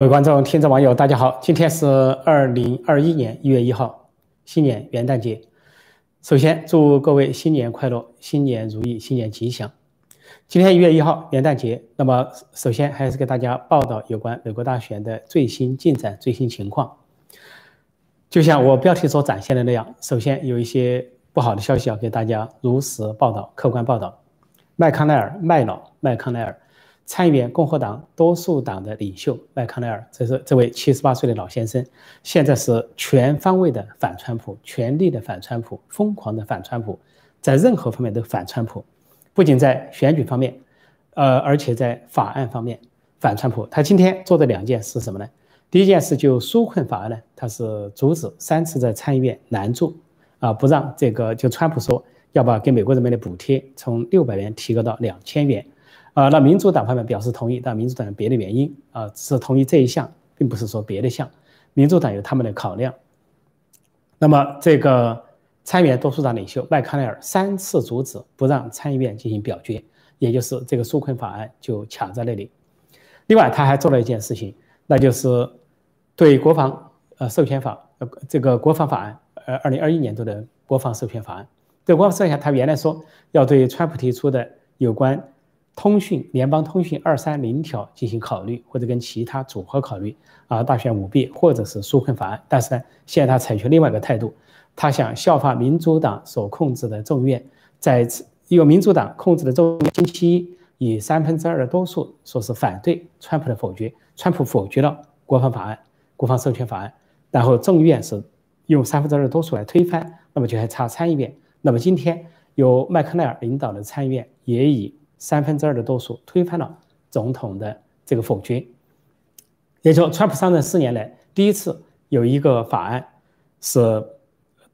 各位观众、听众、网友，大家好！今天是二零二一年一月一号，新年元旦节。首先祝各位新年快乐，新年如意，新年吉祥。今天一月一号元旦节，那么首先还是给大家报道有关美国大选的最新进展、最新情况。就像我标题所展现的那样，首先有一些不好的消息要给大家如实报道、客观报道。麦康奈尔，麦老，麦康奈尔。参议员共和党多数党的领袖麦康奈尔，这是这位七十八岁的老先生，现在是全方位的反川普，全力的反川普，疯狂的反川普，在任何方面都反川普，不仅在选举方面，呃，而且在法案方面反川普。他今天做的两件是什么呢？第一件事就纾困法案呢，他是阻止三次在参议院拦住，啊，不让这个就川普说要把给美国人民的补贴从六百元提高到两千元。啊，那民主党方面表示同意，但民主党有别的原因啊，只是同意这一项，并不是说别的项。民主党有他们的考量。那么，这个参议院多数党领袖麦康奈尔三次阻止不让参议院进行表决，也就是这个纾困法案就卡在那里。另外，他还做了一件事情，那就是对国防呃授权法呃这个国防法案呃二零二一年度的国防授权法案，对国防授权，他原来说要对川普提出的有关。通讯联邦通讯二三零条进行考虑，或者跟其他组合考虑啊，大选舞弊或者是纾困法案。但是呢，现在他采取另外一个态度，他想效法民主党所控制的众议院，在由民主党控制的众院星期一以三分之二的多数说是反对川普的否决，川普否决了国防法案、国防授权法案，然后众议院是用三分之二的多数来推翻，那么就还差参议院。那么今天由麦克奈尔领导的参议院也以。三分之二的多数推翻了总统的这个否决，也就川普上任四年来第一次有一个法案是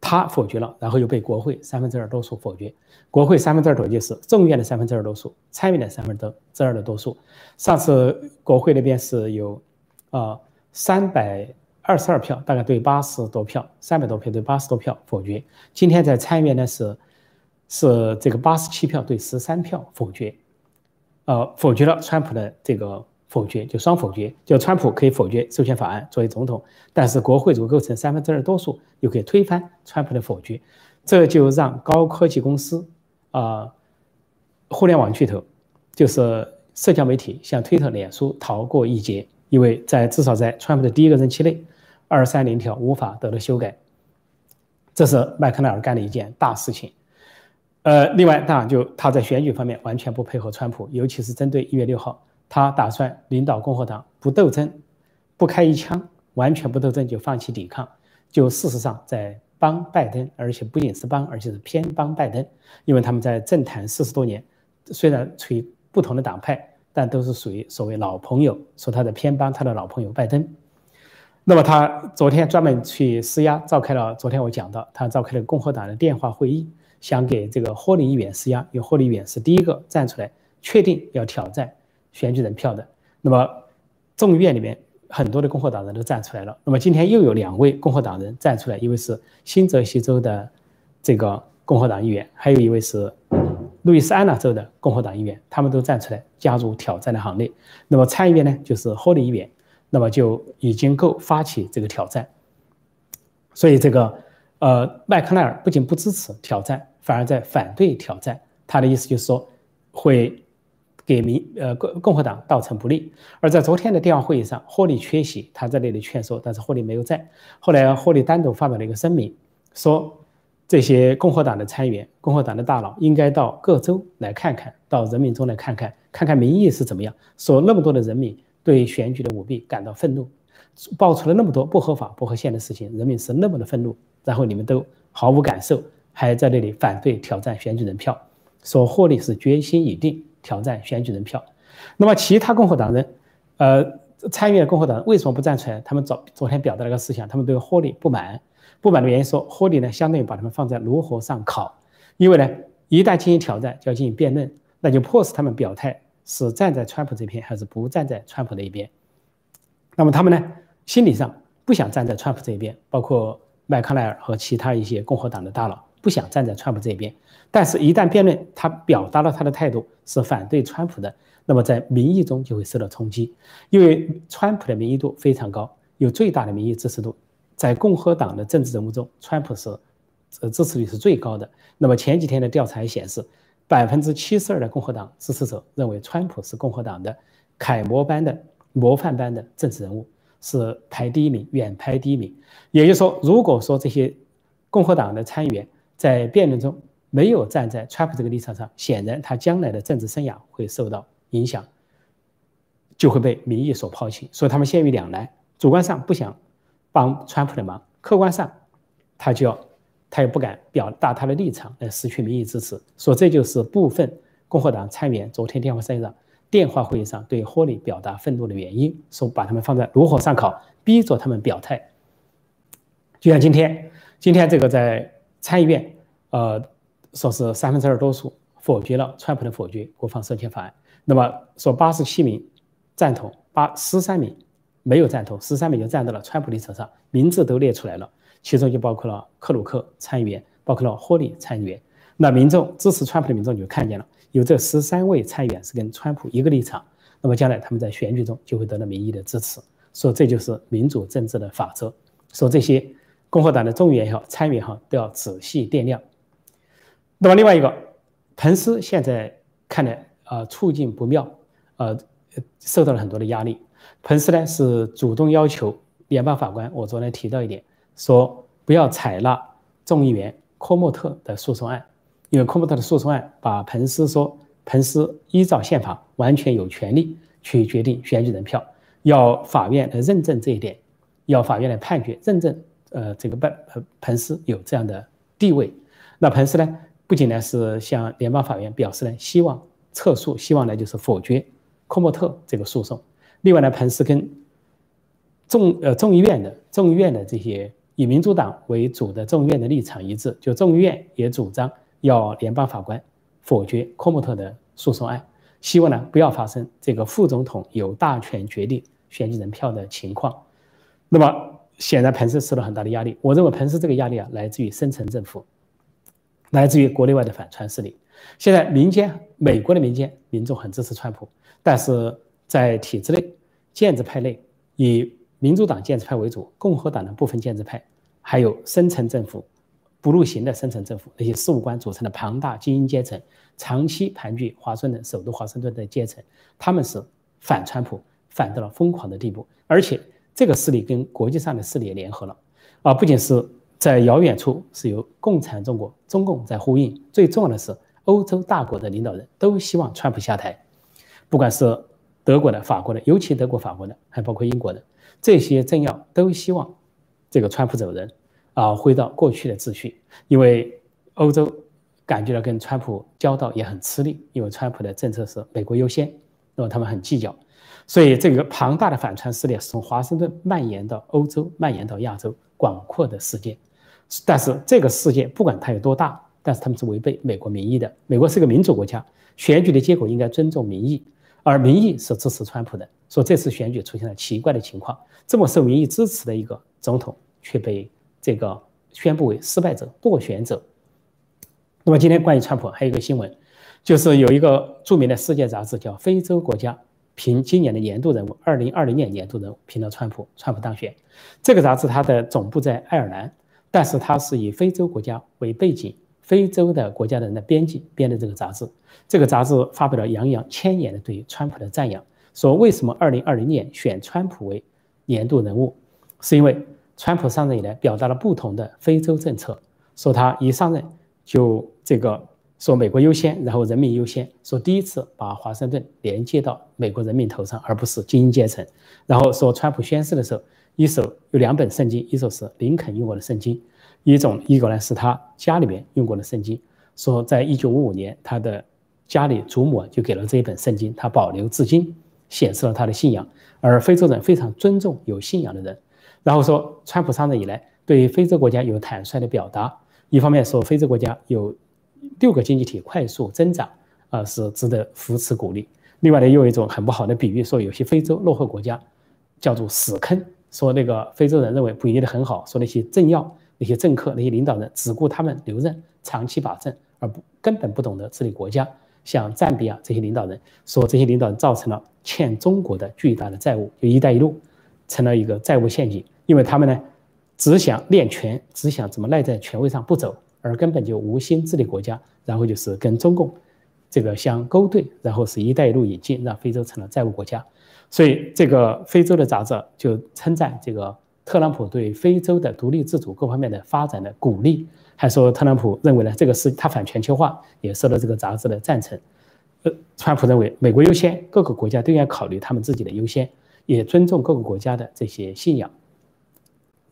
他否决了，然后又被国会三分之二多数否决。国会三分之二多数是众议院的三分之二多数，参议院的三分之二的多数。上次国会那边是有啊三百二十二票，大概对八十多票，三百多票对八十多票否决。今天在参议院呢是。是这个八十七票对十三票否决，呃，否决了川普的这个否决，就双否决，就川普可以否决授权法案作为总统，但是国会如果构成三分之二多数，又可以推翻川普的否决，这就让高科技公司啊，互联网巨头，就是社交媒体，像推特、脸书逃过一劫，因为在至少在川普的第一个任期内，二三零条无法得到修改，这是麦克奈尔干的一件大事情。呃，另外，当然就他在选举方面完全不配合川普，尤其是针对一月六号，他打算领导共和党不斗争，不开一枪，完全不斗争就放弃抵抗，就事实上在帮拜登，而且不仅是帮，而且是偏帮拜登，因为他们在政坛四十多年，虽然处于不同的党派，但都是属于所谓老朋友，说他的偏帮他的老朋友拜登。那么他昨天专门去施压，召开了昨天我讲到，他召开了共和党的电话会议。想给这个霍利议员施压，因为霍利议员是第一个站出来确定要挑战选举人票的。那么众议院里面很多的共和党人都站出来了。那么今天又有两位共和党人站出来，一位是新泽西州的这个共和党议员，还有一位是路易斯安那州的共和党议员，他们都站出来加入挑战的行列。那么参议院呢，就是霍利议员，那么就已经够发起这个挑战。所以这个呃，麦克奈尔不仅不支持挑战。反而在反对挑战，他的意思就是说，会给民呃共共和党造成不利。而在昨天的电话会议上，霍利缺席，他在那里劝说，但是霍利没有在。后来霍利单独发表了一个声明，说这些共和党的参议员、共和党的大佬应该到各州来看看，到人民中来看看，看看民意是怎么样。说那么多的人民对选举的舞弊感到愤怒，爆出了那么多不合法、不合宪的事情，人民是那么的愤怒，然后你们都毫无感受。还在那里反对挑战选举人票，说霍利是决心已定挑战选举人票。那么其他共和党人，呃，参与的共和党人为什么不站出来？他们昨昨天表达了个思想，他们对霍利不满，不满的原因说霍利呢，相当于把他们放在炉火上烤，因为呢，一旦进行挑战就要进行辩论，那就迫使他们表态是站在川普这边还是不站在川普那一边。那么他们呢，心理上不想站在川普这边，包括麦康奈尔和其他一些共和党的大佬。不想站在川普这边。但是，一旦辩论他表达了他的态度是反对川普的，那么在民意中就会受到冲击，因为川普的民意度非常高，有最大的民意支持度，在共和党的政治人物中，川普是呃支持率是最高的。那么前几天的调查显示，百分之七十二的共和党支持者认为川普是共和党的楷模般的模范般的政治人物，是排第一名，远排第一名。也就是说，如果说这些共和党的参议员在辩论中，没有站在川普这个立场上，显然他将来的政治生涯会受到影响，就会被民意所抛弃。所以他们陷于两难：主观上不想帮川普的忙，客观上他就要他也不敢表达他的立场，来失去民意支持。所以这就是部分共和党参议员昨天电话会上电话会议上对霍利表达愤怒的原因，说把他们放在炉火上烤，逼着他们表态。就像今天，今天这个在参议院，呃。说是三分之二多数否决了川普的否决国防授权法案，那么说八十七名赞同，八十三名没有赞同，十三名就站到了川普立场上，名字都列出来了，其中就包括了克鲁克参议员，包括了霍利参议员。那民众支持川普的民众就看见了，有这十三位参议员是跟川普一个立场，那么将来他们在选举中就会得到民意的支持。说这就是民主政治的法则。说这些共和党的众议员也好，参议员也好，都要仔细掂量。那么另外一个，彭斯现在看来啊处境不妙，呃，受到了很多的压力。彭斯呢是主动要求联邦法官，我昨天提到一点，说不要采纳众议员科莫特的诉讼案，因为科莫特的诉讼案把彭斯说，彭斯依照宪法完全有权利去决定选举人票，要法院来认证这一点，要法院来判决认证，呃，这个彭彭斯有这样的地位。那彭斯呢？不仅呢是向联邦法院表示呢希望撤诉，希望呢就是否决科莫特这个诉讼。另外呢，彭斯跟众呃众议院的众议院的这些以民主党为主的众议院的立场一致，就众议院也主张要联邦法官否决科莫特的诉讼案，希望呢不要发生这个副总统有大权决定选举人票的情况。那么显然彭斯受到很大的压力，我认为彭斯这个压力啊来自于深层政府。来自于国内外的反川势力。现在民间，美国的民间民众很支持川普，但是在体制内，建制派内以民主党建制派为主，共和党的部分建制派，还有深层政府、不入行的深层政府那些事务官组成的庞大精英阶层，长期盘踞华盛顿首都华盛顿的阶层，他们是反川普，反到了疯狂的地步。而且这个势力跟国际上的势力也联合了，啊，不仅是。在遥远处是由共产中国、中共在呼应。最重要的是，欧洲大国的领导人都希望川普下台，不管是德国的、法国的，尤其德国、法国的，还包括英国的这些政要都希望这个川普走人，啊，回到过去的秩序。因为欧洲感觉到跟川普交道也很吃力，因为川普的政策是美国优先，那么他们很计较，所以这个庞大的反川势力是从华盛顿蔓延到欧洲，蔓延到亚洲，广阔的世界。但是这个世界不管它有多大，但是他们是违背美国民意的。美国是个民主国家，选举的结果应该尊重民意，而民意是支持川普的。说这次选举出现了奇怪的情况，这么受民意支持的一个总统却被这个宣布为失败者、落选者。那么今天关于川普还有一个新闻，就是有一个著名的世界杂志叫《非洲国家》评今年的年度人物，二零二零年年度人物评了川普，川普当选。这个杂志它的总部在爱尔兰。但是它是以非洲国家为背景，非洲的国家的人的编辑编的这个杂志，这个杂志发表了洋洋千言的对于川普的赞扬，说为什么二零二零年选川普为年度人物，是因为川普上任以来表达了不同的非洲政策，说他一上任就这个说美国优先，然后人民优先，说第一次把华盛顿连接到美国人民头上，而不是精英阶层，然后说川普宣誓的时候。一手有两本圣经，一手是林肯用过的圣经，一种一个呢是他家里面用过的圣经。说在一九五五年，他的家里祖母就给了这一本圣经，他保留至今，显示了他的信仰。而非洲人非常尊重有信仰的人。然后说，川普上任以来，对于非洲国家有坦率的表达。一方面说，非洲国家有六个经济体快速增长，啊是值得扶持鼓励。另外呢，又有一种很不好的比喻，说有些非洲落后国家叫做死坑。说那个非洲人认为不一定很好，说那些政要、那些政客、那些领导人只顾他们留任、长期把政，而不根本不懂得治理国家。像赞比亚这些领导人说，这些领导人造成了欠中国的巨大的债务，就“一带一路”成了一个债务陷阱，因为他们呢只想练权，只想怎么赖在权位上不走，而根本就无心治理国家。然后就是跟中共这个相勾兑，然后是一带一路引进，让非洲成了债务国家。所以这个非洲的杂志就称赞这个特朗普对非洲的独立自主各方面的发展的鼓励。还说特朗普认为呢，这个是他反全球化，也受到这个杂志的赞成。呃，川普认为美国优先，各个国家都应该考虑他们自己的优先，也尊重各个国家的这些信仰。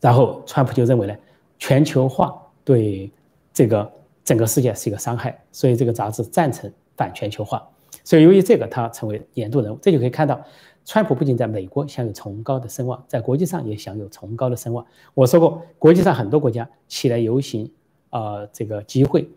然后川普就认为呢，全球化对这个整个世界是一个伤害，所以这个杂志赞成反全球化。所以由于这个，他成为年度人物，这就可以看到，川普不仅在美国享有崇高的声望，在国际上也享有崇高的声望。我说过，国际上很多国家起来游行。啊，这个集会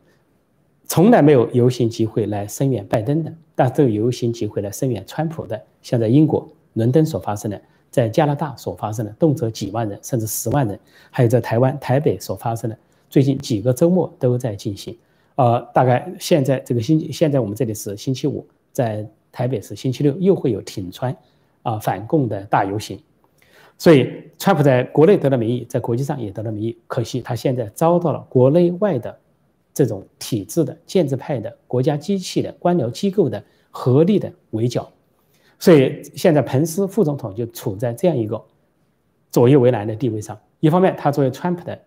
从来没有游行集会来声援拜登的，但是都有游行集会来声援川普的。像在英国伦敦所发生的，在加拿大所发生的，动辄几万人甚至十万人，还有在台湾台北所发生的，最近几个周末都在进行。呃，大概现在这个星期，现在我们这里是星期五，在台北是星期六，又会有挺川啊反共的大游行。所以，川普在国内得了民意，在国际上也得了民意。可惜他现在遭到了国内外的这种体制的建制派的国家机器的官僚机构的合力的围剿。所以现在彭斯副总统就处在这样一个左右为难的地位上。一方面，他作为川普的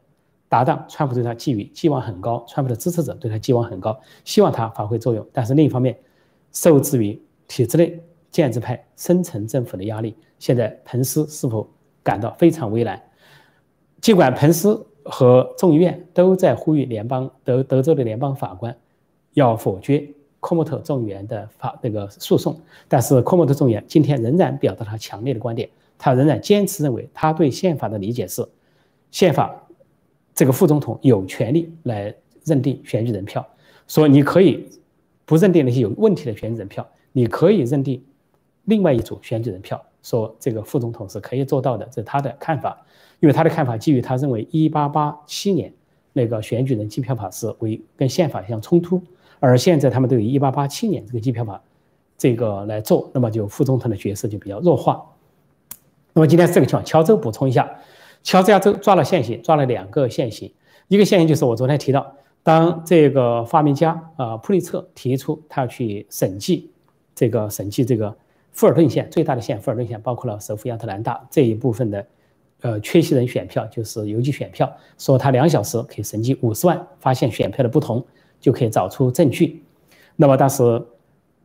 搭档，川普对他寄予寄望很高，川普的支持者对他寄望很高，希望他发挥作用。但是另一方面，受制于体制内建制派深层政府的压力，现在彭斯是否？感到非常为难。尽管彭斯和众议院都在呼吁联邦德德州的联邦法官要否决科莫特众议员的法那个诉讼，但是科莫特众议员今天仍然表达他强烈的观点，他仍然坚持认为他对宪法的理解是，宪法这个副总统有权利来认定选举人票，说你可以不认定那些有问题的选举人票，你可以认定另外一组选举人票。说这个副总统是可以做到的，这是他的看法，因为他的看法基于他认为一八八七年那个选举人计票法是为跟宪法相冲突，而现在他们都以一八八七年这个计票法这个来做，那么就副总统的角色就比较弱化。那么今天是这个情况，乔州补充一下，乔治亚州抓了现行，抓了两个现行，一个现行就是我昨天提到，当这个发明家啊普利策提出他要去审计这个审计这个。富尔顿县最大的县，富尔顿县包括了首府亚特兰大这一部分的，呃，缺席人选票就是邮寄选票，说他两小时可以审计五十万，发现选票的不同就可以找出证据。那么当时，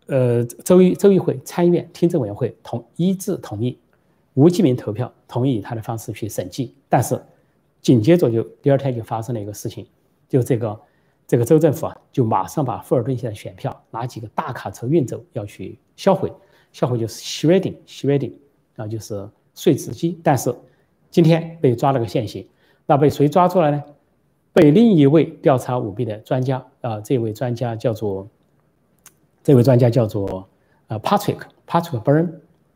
呃，州议州议会、参议院听证委员会同一致同意，无记名投票同意以他的方式去审计。但是紧接着就第二天就发生了一个事情，就这个这个州政府啊，就马上把富尔顿县的选票拿几个大卡车运走，要去销毁。销毁就是 shredding，shredding，啊，就是碎纸机。但是今天被抓了个现行，那被谁抓住了呢？被另一位调查舞弊的专家啊，这位专家叫做，这位专家叫做啊 Patrick，Patrick Byrne，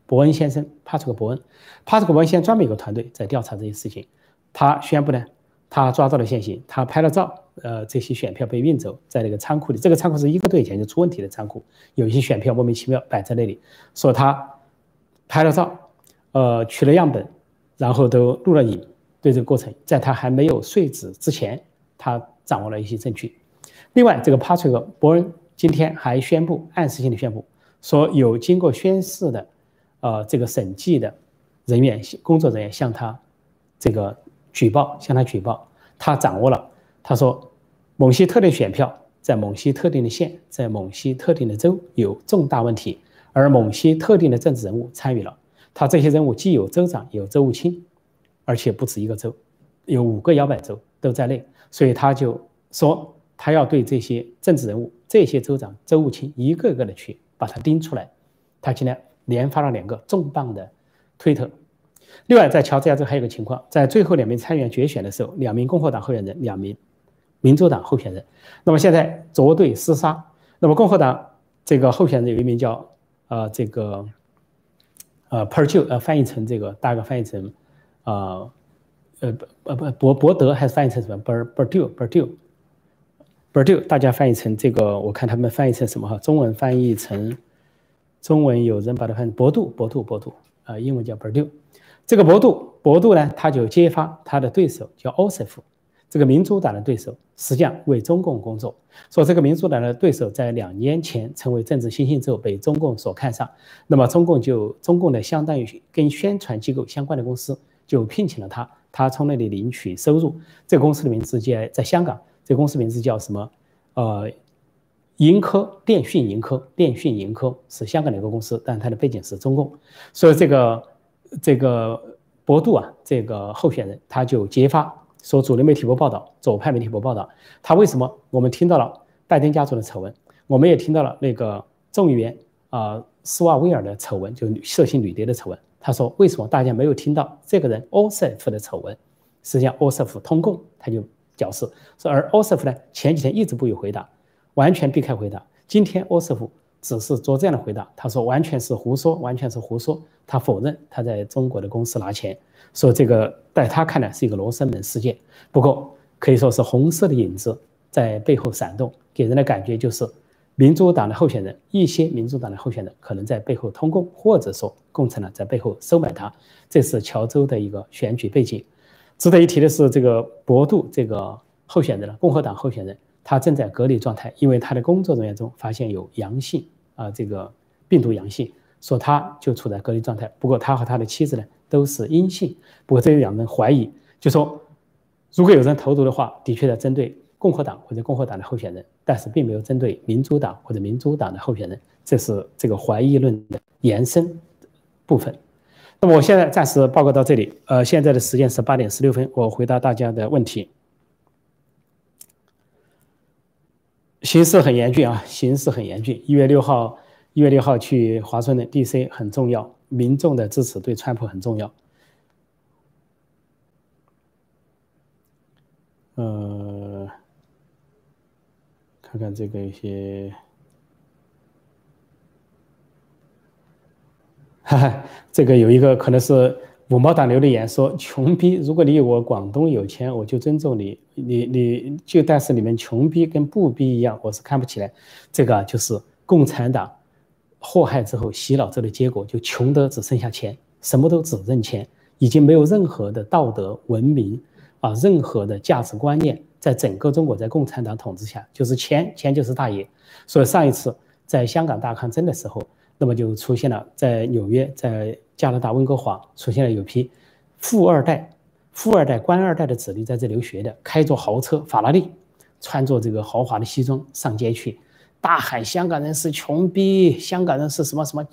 伯恩先生，Patrick 伯恩，Patrick 伯恩先生专门有个团队在调查这些事情。他宣布呢，他抓到了现行，他拍了照。呃，这些选票被运走，在那个仓库里。这个仓库是一个多月前就出问题的仓库，有一些选票莫名其妙摆在那里。说他拍了照，呃，取了样本，然后都录了影。对这个过程，在他还没有睡纸之前，他掌握了一些证据。另外，这个 Patrick 伯恩今天还宣布，暗示性的宣布，说有经过宣誓的，呃，这个审计的人员、工作人员向他这个举报，向他举报，他掌握了。他说。某些特定选票在某些特定的县，在某些特定的州有重大问题，而某些特定的政治人物参与了。他这些人物既有州长，有州务卿，而且不止一个州，有五个摇摆州都在内。所以他就说，他要对这些政治人物、这些州长、州务卿一个个的去把他盯出来。他今天连发了两个重磅的推特。另外，在乔治亚州还有个情况，在最后两名参议员决选的时候，两名共和党候选人，两名。民主党候选人，那么现在作对厮杀。那么共和党这个候选人有一名叫呃这个呃 Perdue，呃翻译成这个大概翻译成呃呃不不博博德还是翻译成什么 ber berdu berdu berdu，大家翻译成这个，我看他们翻译成什么哈？中文翻译成中文有人把它翻译博度博度博度啊，英文叫 berdu。这个博度博度呢，他就揭发他的对手叫 Osef，这个民主党的对手实际上为中共工作。说这个民主党的对手在两年前成为政治新星之后被中共所看上，那么中共就中共的相当于跟宣传机构相关的公司就聘请了他。他从那里领取收入。这个公司的名字叫在香港，这个公司名字叫什么？呃，盈科电讯盈科，电讯盈科是香港的一个公司，但它的背景是中共。所以这个这个博杜啊，这个候选人他就揭发说，主流媒体不报道，左派媒体不报道。他为什么？我们听到了拜登家族的丑闻，我们也听到了那个众议员啊斯瓦威尔的丑闻，就涉性女谍的丑闻。他说：“为什么大家没有听到这个人 Osef 的丑闻？实际上，Osef 通共，他就表示说，而 Osef 呢，前几天一直不予回答，完全避开回答。今天 Osef 只是做这样的回答，他说完全是胡说，完全是胡说。他否认他在中国的公司拿钱，说这个在他看来是一个罗生门事件。不过可以说是红色的影子在背后闪动，给人的感觉就是。”民主党的候选人，一些民主党的候选人可能在背后通共，或者说共产党在背后收买他。这是乔州的一个选举背景。值得一提的是，这个博杜这个候选人呢，共和党候选人，他正在隔离状态，因为他的工作人员中发现有阳性啊，这个病毒阳性，说他就处在隔离状态。不过他和他的妻子呢都是阴性。不过这两人怀疑，就说如果有人投毒的话，的确在针对。共和党或者共和党的候选人，但是并没有针对民主党或者民主党的候选人，这是这个怀疑论的延伸部分。那么我现在暂时报告到这里。呃，现在的时间是八点十六分，我回答大家的问题。形势很严峻啊，形势很严峻。一月六号，一月六号去华盛顿 DC 很重要，民众的支持对川普很重要。呃。看看这个一些，哈哈，这个有一个可能是五毛党留的言说：“穷逼，如果你我广东有钱，我就尊重你。你你就但是你们穷逼跟不逼一样，我是看不起来。这个就是共产党祸害之后洗脑之后的结果，就穷得只剩下钱，什么都只认钱，已经没有任何的道德文明啊，任何的价值观念。”在整个中国，在共产党统治下，就是钱，钱就是大爷。所以上一次在香港大抗争的时候，那么就出现了在纽约，在加拿大温哥华出现了有批富二代、富二代、官二代的子弟在这留学的，开着豪车法拉利，穿着这个豪华的西装上街去，大喊香港人是穷逼，香港人是什么什么，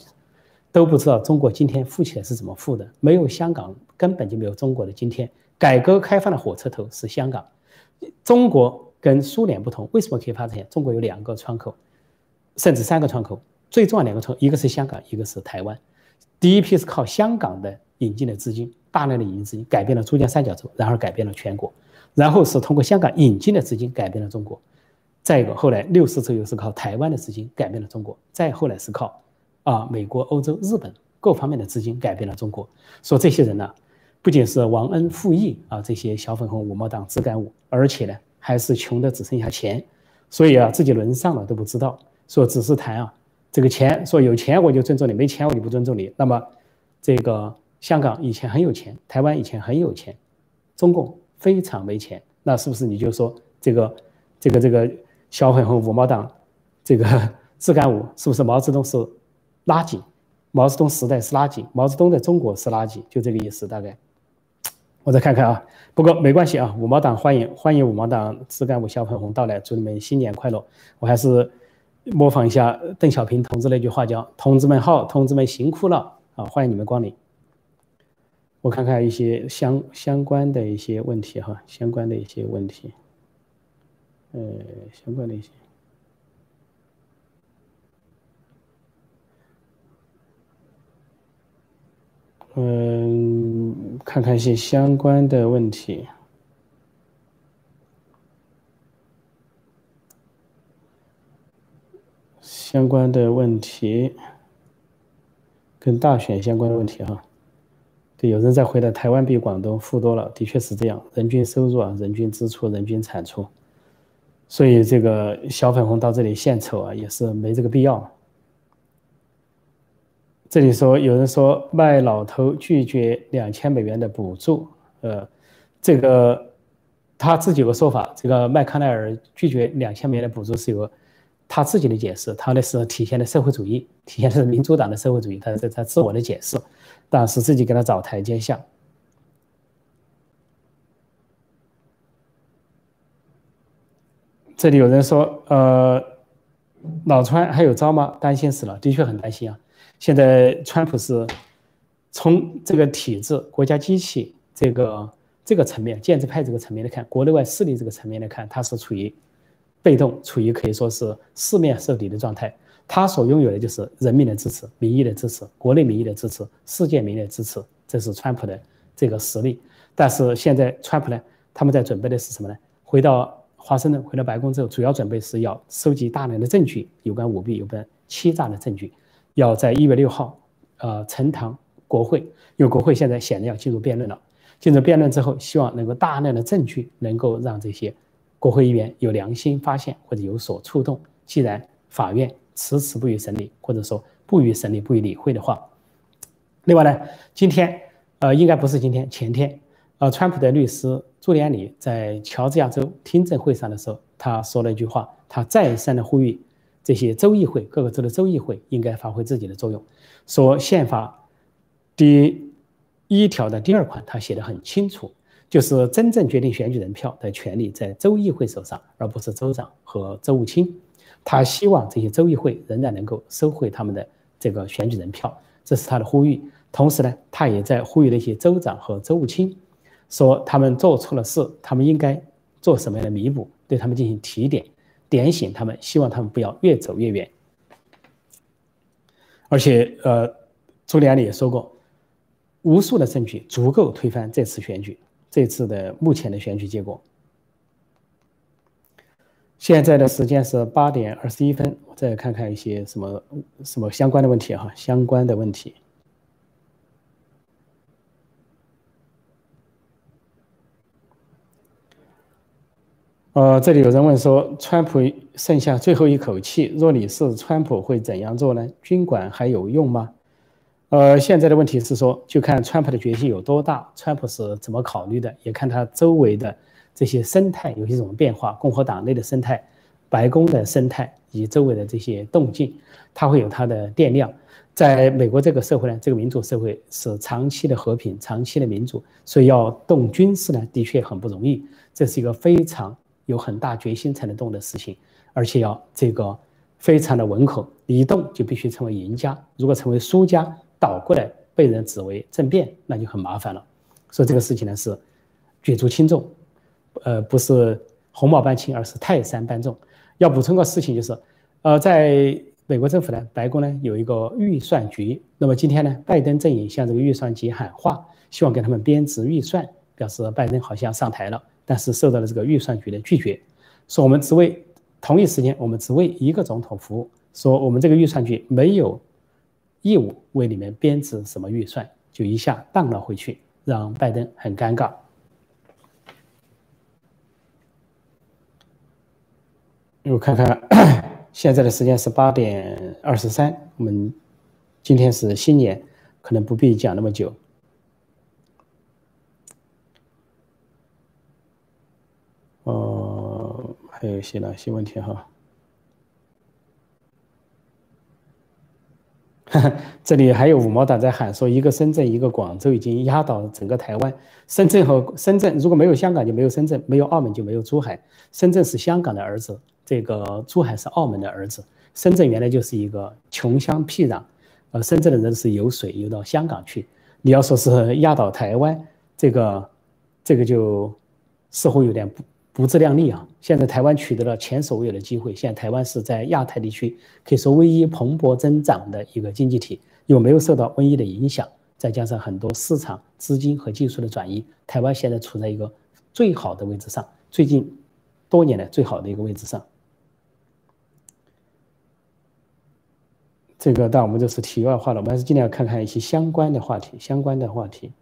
都不知道中国今天富起来是怎么富的。没有香港，根本就没有中国的今天。改革开放的火车头是香港。中国跟苏联不同，为什么可以发展？中国有两个窗口，甚至三个窗口。最重要两个窗口，一个是香港，一个是台湾。第一批是靠香港的引进的资金，大量的引进资金改变了珠江三角洲，然后改变了全国。然后是通过香港引进的资金改变了中国。再一个，后来六四之后是靠台湾的资金改变了中国。再后来是靠啊美国、欧洲、日本各方面的资金改变了中国。说这些人呢？不仅是忘恩负义啊，这些小粉红五毛党、自干五，而且呢，还是穷的只剩下钱，所以啊，自己轮上了都不知道。说只是谈啊，这个钱，说有钱我就尊重你，没钱我就不尊重你。那么，这个香港以前很有钱，台湾以前很有钱，中共非常没钱，那是不是你就说这个这个这个小粉红五毛党，这个 自干五是不是毛泽东是垃圾？毛泽东时代是垃圾，毛泽东在中国是垃圾，就这个意思大概。我再看看啊，不过没关系啊，五毛党欢迎欢迎五毛党自干五小粉红到来，祝你们新年快乐。我还是模仿一下邓小平同志那句话，叫“同志们好，同志们辛苦了啊，欢迎你们光临。”我看看一些相相关的一些问题哈，相关的一些问题，呃，相关的一些。嗯，看看一些相关的问题，相关的问题，跟大选相关的问题哈。对有人在回答：台湾比广东富多了，的确是这样，人均收入啊，人均支出、人均产出，所以这个小粉红到这里献丑啊，也是没这个必要。这里说有人说麦老头拒绝两千美元的补助，呃，这个他自己有个说法，这个麦康奈尔拒绝两千美元的补助是有他自己的解释，他的是体现的社会主义，体现的是民主党的社会主义，他是他自我的解释。但是自己给他找台阶下。这里有人说，呃，老川还有招吗？担心死了，的确很担心啊。现在川普是从这个体制、国家机器这个这个层面、建制派这个层面来看，国内外势力这个层面来看，他是处于被动，处于可以说是四面受敌的状态。他所拥有的就是人民的支持、民意的支持、国内民意的支持、世界民意的支持，这是川普的这个实力。但是现在川普呢，他们在准备的是什么呢？回到华盛顿，回到白宫之后，主要准备是要收集大量的证据，有关舞弊、有关欺诈的证据，要在一月六号，呃，呈堂国会，因为国会现在显然要进入辩论了。进入辩论之后，希望能够大量的证据能够让这些国会议员有良心发现或者有所触动。既然法院。迟迟不予审理，或者说不予审理、不予理会的话。另外呢，今天，呃，应该不是今天，前天，呃，川普的律师朱利安里在乔治亚州听证会上的时候，他说了一句话，他再三的呼吁这些州议会、各个州的州议会应该发挥自己的作用。说宪法第一条的第二款，他写的很清楚，就是真正决定选举人票的权利在州议会手上，而不是州长和州务卿。他希望这些州议会仍然能够收回他们的这个选举人票，这是他的呼吁。同时呢，他也在呼吁那些州长和州务卿，说他们做错了事，他们应该做什么样的弥补，对他们进行提点，点醒他们，希望他们不要越走越远。而且，呃，朱利安里也说过，无数的证据足够推翻这次选举，这次的目前的选举结果。现在的时间是八点二十一分，我再看看一些什么什么相关的问题哈，相关的问题。呃，这里有人问说，川普剩下最后一口气，若你是川普会怎样做呢？军管还有用吗？呃，现在的问题是说，就看川普的决心有多大，川普是怎么考虑的，也看他周围的。这些生态有些什么变化？共和党内的生态、白宫的生态以及周围的这些动静，它会有它的电量。在美国这个社会呢，这个民主社会是长期的和平、长期的民主，所以要动军事呢，的确很不容易。这是一个非常有很大决心才能动的事情，而且要这个非常的稳口，一动就必须成为赢家。如果成为输家，倒过来被人指为政变，那就很麻烦了。所以这个事情呢是举足轻重。呃，不是鸿毛般轻，而是泰山般重。要补充个事情，就是，呃，在美国政府呢，白宫呢有一个预算局。那么今天呢，拜登阵营向这个预算局喊话，希望给他们编制预算，表示拜登好像上台了。但是受到了这个预算局的拒绝，说我们只为同一时间，我们只为一个总统服务。说我们这个预算局没有义务为你们编制什么预算，就一下荡了回去，让拜登很尴尬。我看看，现在的时间是八点二十三。我们今天是新年，可能不必讲那么久。还有些哪些问题哈？这里还有五毛党在喊说，一个深圳，一个广州，已经压倒整个台湾。深圳和深圳如果没有香港，就没有深圳；没有澳门，就没有珠海。深圳是香港的儿子，这个珠海是澳门的儿子。深圳原来就是一个穷乡僻壤，呃，深圳的人是游水游到香港去。你要说是压倒台湾，这个这个就似乎有点不。不自量力啊！现在台湾取得了前所未有的机会。现在台湾是在亚太地区可以说唯一蓬勃增长的一个经济体，又没有受到瘟疫的影响，再加上很多市场资金和技术的转移，台湾现在处在一个最好的位置上，最近多年来最好的一个位置上。这个，但我们就是题外话了，我们还是尽量看看一些相关的话题，相关的话题。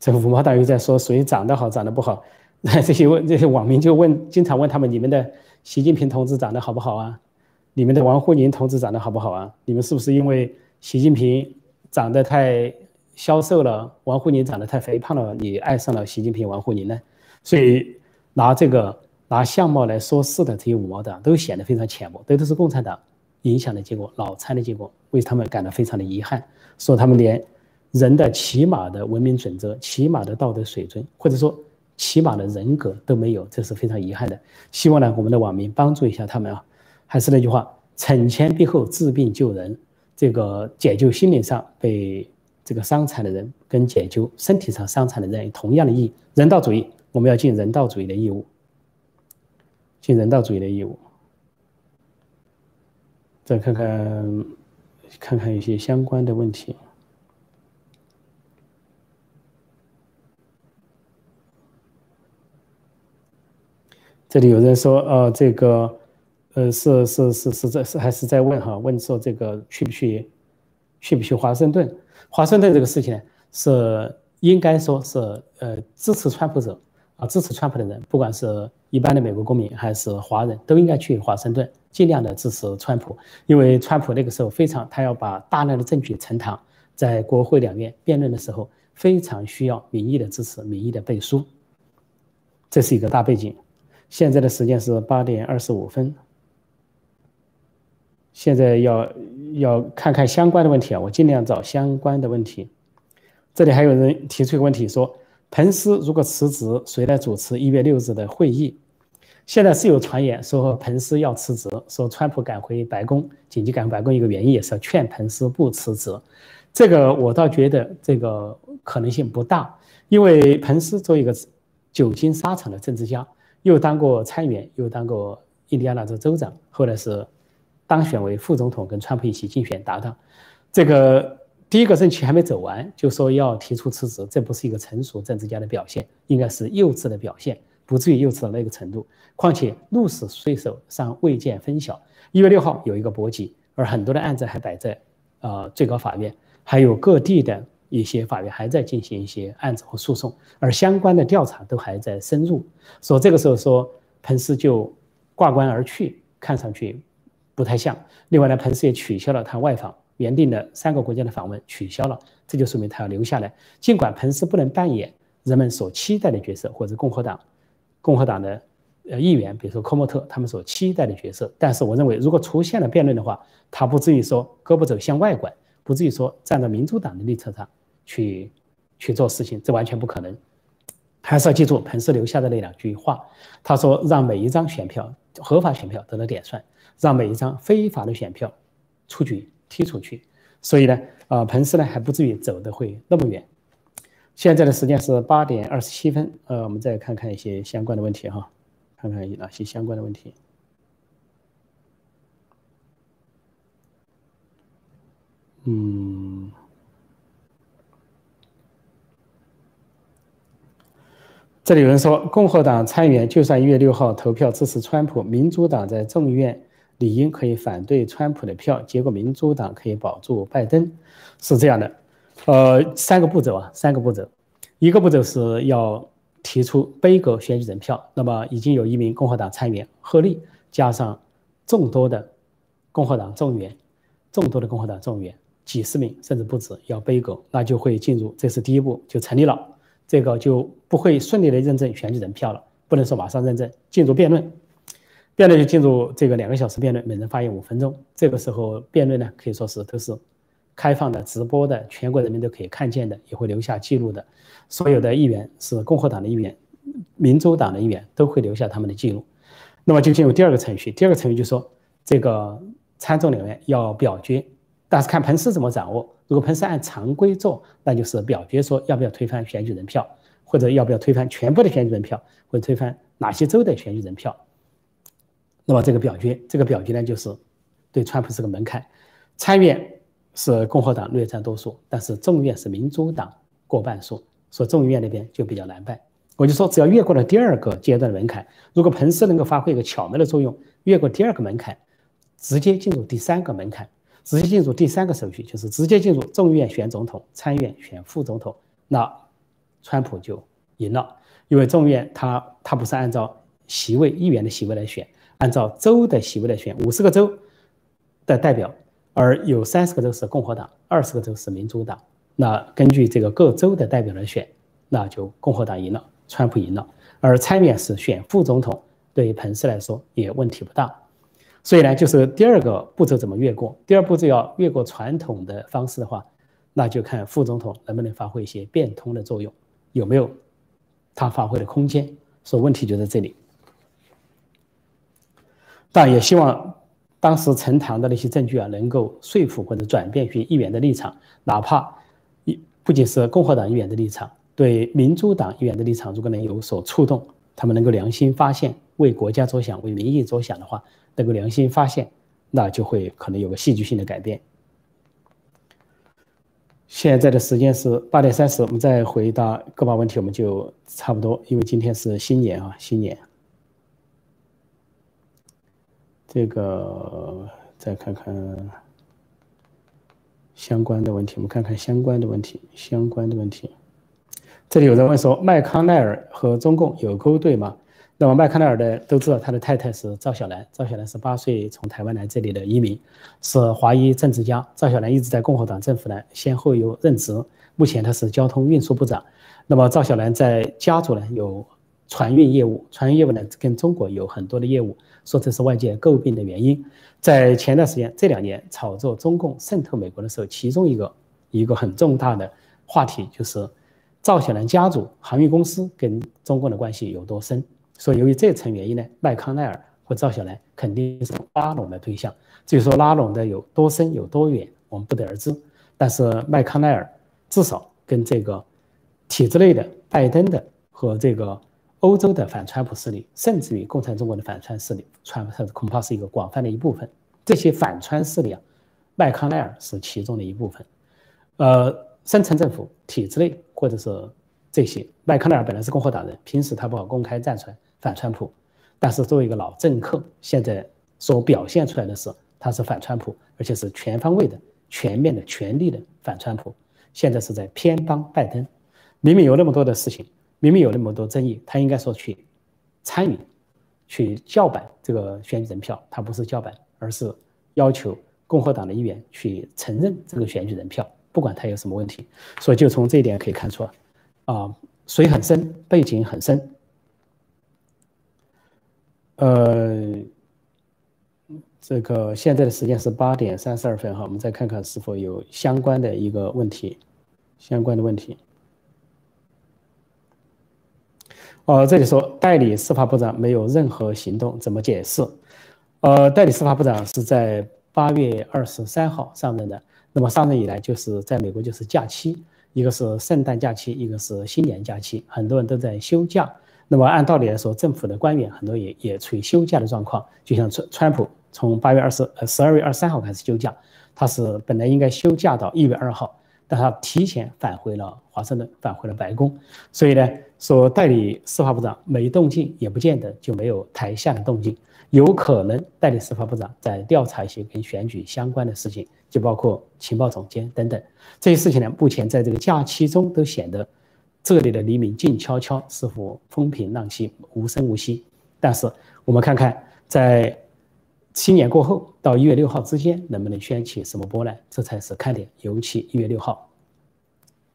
这个五毛党又在说谁长得好，长得不好。那这些问这些网民就问，经常问他们：你们的习近平同志长得好不好啊？你们的王沪宁同志长得好不好啊？你们是不是因为习近平长得太消瘦了，王沪宁长得太肥胖了，你爱上了习近平、王沪宁呢？所以拿这个拿相貌来说事的这些五毛党都显得非常浅薄，这都是共产党影响的结果、脑残的结果，为他们感到非常的遗憾，说他们连。人的起码的文明准则、起码的道德水准，或者说起码的人格都没有，这是非常遗憾的。希望呢，我们的网民帮助一下他们啊。还是那句话，惩前毖后，治病救人。这个解救心灵上被这个伤残的人，跟解救身体上伤残的人同样的意义。人道主义，我们要尽人道主义的义务，尽人道主义的义务。再看看，看看一些相关的问题。这里有人说，呃，这个，呃，是是是是在是还是在问哈？问说这个去不去，去不去华盛顿？华盛顿这个事情呢，是应该说是呃支持川普者啊，支持川普的人，不管是一般的美国公民还是华人，都应该去华盛顿，尽量的支持川普，因为川普那个时候非常，他要把大量的证据呈堂，在国会两院辩论的时候，非常需要民意的支持，民意的背书，这是一个大背景。现在的时间是八点二十五分。现在要要看看相关的问题啊，我尽量找相关的问题。这里还有人提出一个问题，说彭斯如果辞职，谁来主持一月六日的会议？现在是有传言说彭斯要辞职，说川普赶回白宫，紧急赶回白宫一个原因也是要劝彭斯不辞职。这个我倒觉得这个可能性不大，因为彭斯作为一个久经沙场的政治家。又当过参议员，又当过印第安纳州州长，后来是当选为副总统，跟川普一起竞选搭档。这个第一个任期还没走完，就说要提出辞职，这不是一个成熟政治家的表现，应该是幼稚的表现，不至于幼稚到那个程度。况且鹿死谁手尚未见分晓。一月六号有一个搏击，而很多的案子还摆在呃最高法院，还有各地的。一些法院还在进行一些案子和诉讼，而相关的调查都还在深入。所以这个时候说彭斯就挂冠而去，看上去不太像。另外呢，彭斯也取消了他外访原定的三个国家的访问，取消了，这就说明他要留下来。尽管彭斯不能扮演人们所期待的角色，或者共和党共和党的呃议员，比如说科莫特他们所期待的角色，但是我认为，如果出现了辩论的话，他不至于说胳膊肘向外拐，不至于说站在民主党的立场上。去去做事情，这完全不可能。还是要记住彭斯留下的那两句话，他说：“让每一张选票合法选票得到点算，让每一张非法的选票出局踢出去。”所以呢，啊，彭斯呢还不至于走得会那么远。现在的时间是八点二十七分，呃，我们再看看一些相关的问题哈，看看有哪些相关的问题。嗯。这里有人说，共和党参议员就算一月六号投票支持川普，民主党在众议院理应可以反对川普的票，结果民主党可以保住拜登，是这样的。呃，三个步骤啊，三个步骤。一个步骤是要提出背阁选举人票，那么已经有一名共和党参议员贺利，加上众多的共和党众议员，众多的共和党众议员，几十名甚至不止要背阁，那就会进入，这是第一步就成立了。这个就不会顺利的认证选举人票了，不能说马上认证，进入辩论，辩论就进入这个两个小时辩论，每人发言五分钟。这个时候辩论呢，可以说是都是开放的、直播的，全国人民都可以看见的，也会留下记录的。所有的议员是共和党的议员、民主党的议员都会留下他们的记录。那么就进入第二个程序，第二个程序就说这个参众两院要表决，但是看彭斯怎么掌握。如果彭斯按常规做，那就是表决说要不要推翻选举人票，或者要不要推翻全部的选举人票，或者推翻哪些州的选举人票。那么这个表决，这个表决呢，就是对川普是个门槛。参院是共和党略占多数，但是众议院是民主党过半数，所以众议院那边就比较难办。我就说，只要越过了第二个阶段的门槛，如果彭斯能够发挥一个巧妙的作用，越过第二个门槛，直接进入第三个门槛。直接进入第三个手续，就是直接进入众议院选总统、参议院选副总统。那川普就赢了，因为众议院他他不是按照席位议员的席位来选，按照州的席位来选，五十个州的代表，而有三十个州是共和党，二十个州是民主党。那根据这个各州的代表来选，那就共和党赢了，川普赢了。而参议院是选副总统，对于彭斯来说也问题不大。所以呢，就是第二个步骤怎么越过？第二步骤要越过传统的方式的话，那就看副总统能不能发挥一些变通的作用，有没有他发挥的空间。所以问题就在这里。但也希望当时呈堂的那些证据啊，能够说服或者转变一些议员的立场，哪怕一不仅是共和党议员的立场，对民主党议员的立场，如果能有所触动，他们能够良心发现，为国家着想，为民意着想的话。能够良心发现，那就会可能有个戏剧性的改变。现在的时间是八点三十，我们再回答个把问题，我们就差不多，因为今天是新年啊，新年。这个再看看相关的问题，我们看看相关的问题，相关的问题。这里有人问说，麦康奈尔和中共有勾兑吗？那么麦康奈尔的都知道，他的太太是赵小兰。赵小兰是八岁从台湾来这里的移民，是华裔政治家。赵小兰一直在共和党政府呢，先后有任职。目前他是交通运输部长。那么赵小兰在家族呢有船运业务，船运业务呢跟中国有很多的业务，说这是外界诟病的原因。在前段时间这两年炒作中共渗透美国的时候，其中一个一个很重大的话题就是 赵小兰家族航运公司跟中共的关系有多深。所以，由于这层原因呢，麦康奈尔或赵小兰肯定是拉拢的对象。至于说拉拢的有多深、有多远，我们不得而知。但是麦康奈尔至少跟这个体制内的拜登的和这个欧洲的反川普势力，甚至于共产中国的反川势力，川恐怕是一个广泛的一部分。这些反川势力啊，麦康奈尔是其中的一部分。呃，深层政府体制内或者是这些，麦康奈尔本来是共和党人，平时他不好公开站出来。反川普，但是作为一个老政客，现在所表现出来的是他是反川普，而且是全方位的、全面的、全力的反川普。现在是在偏帮拜登，明明有那么多的事情，明明有那么多争议，他应该说去参与、去叫板这个选举人票，他不是叫板，而是要求共和党的议员去承认这个选举人票，不管他有什么问题。所以就从这一点可以看出，啊，水很深，背景很深。呃，这个现在的时间是八点三十二分哈，我们再看看是否有相关的一个问题，相关的问题。哦，这里说代理司法部长没有任何行动，怎么解释？呃，代理司法部长是在八月二十三号上任的，那么上任以来就是在美国就是假期，一个是圣诞假期，一个是新年假期，很多人都在休假。那么按道理来说，政府的官员很多也也处于休假的状况，就像川川普从八月二十呃十二月二十三号开始休假，他是本来应该休假到一月二号，但他提前返回了华盛顿，返回了白宫，所以呢，说代理司法部长没动静，也不见得就没有台下的动静，有可能代理司法部长在调查一些跟选举相关的事情，就包括情报总监等等这些事情呢，目前在这个假期中都显得。这里的黎明静悄悄，似乎风平浪静，无声无息。但是我们看看，在新年过后到一月六号之间，能不能掀起什么波澜？这才是看点。尤其一月六号。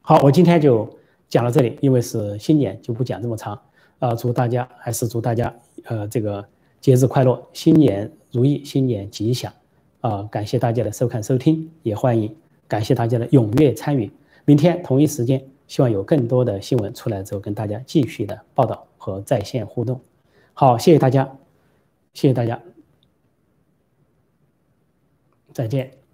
好，我今天就讲到这里，因为是新年，就不讲这么长。啊，祝大家还是祝大家，呃，这个节日快乐，新年如意，新年吉祥。啊，感谢大家的收看收听，也欢迎感谢大家的踊跃参与。明天同一时间。希望有更多的新闻出来之后，跟大家继续的报道和在线互动。好，谢谢大家，谢谢大家，再见。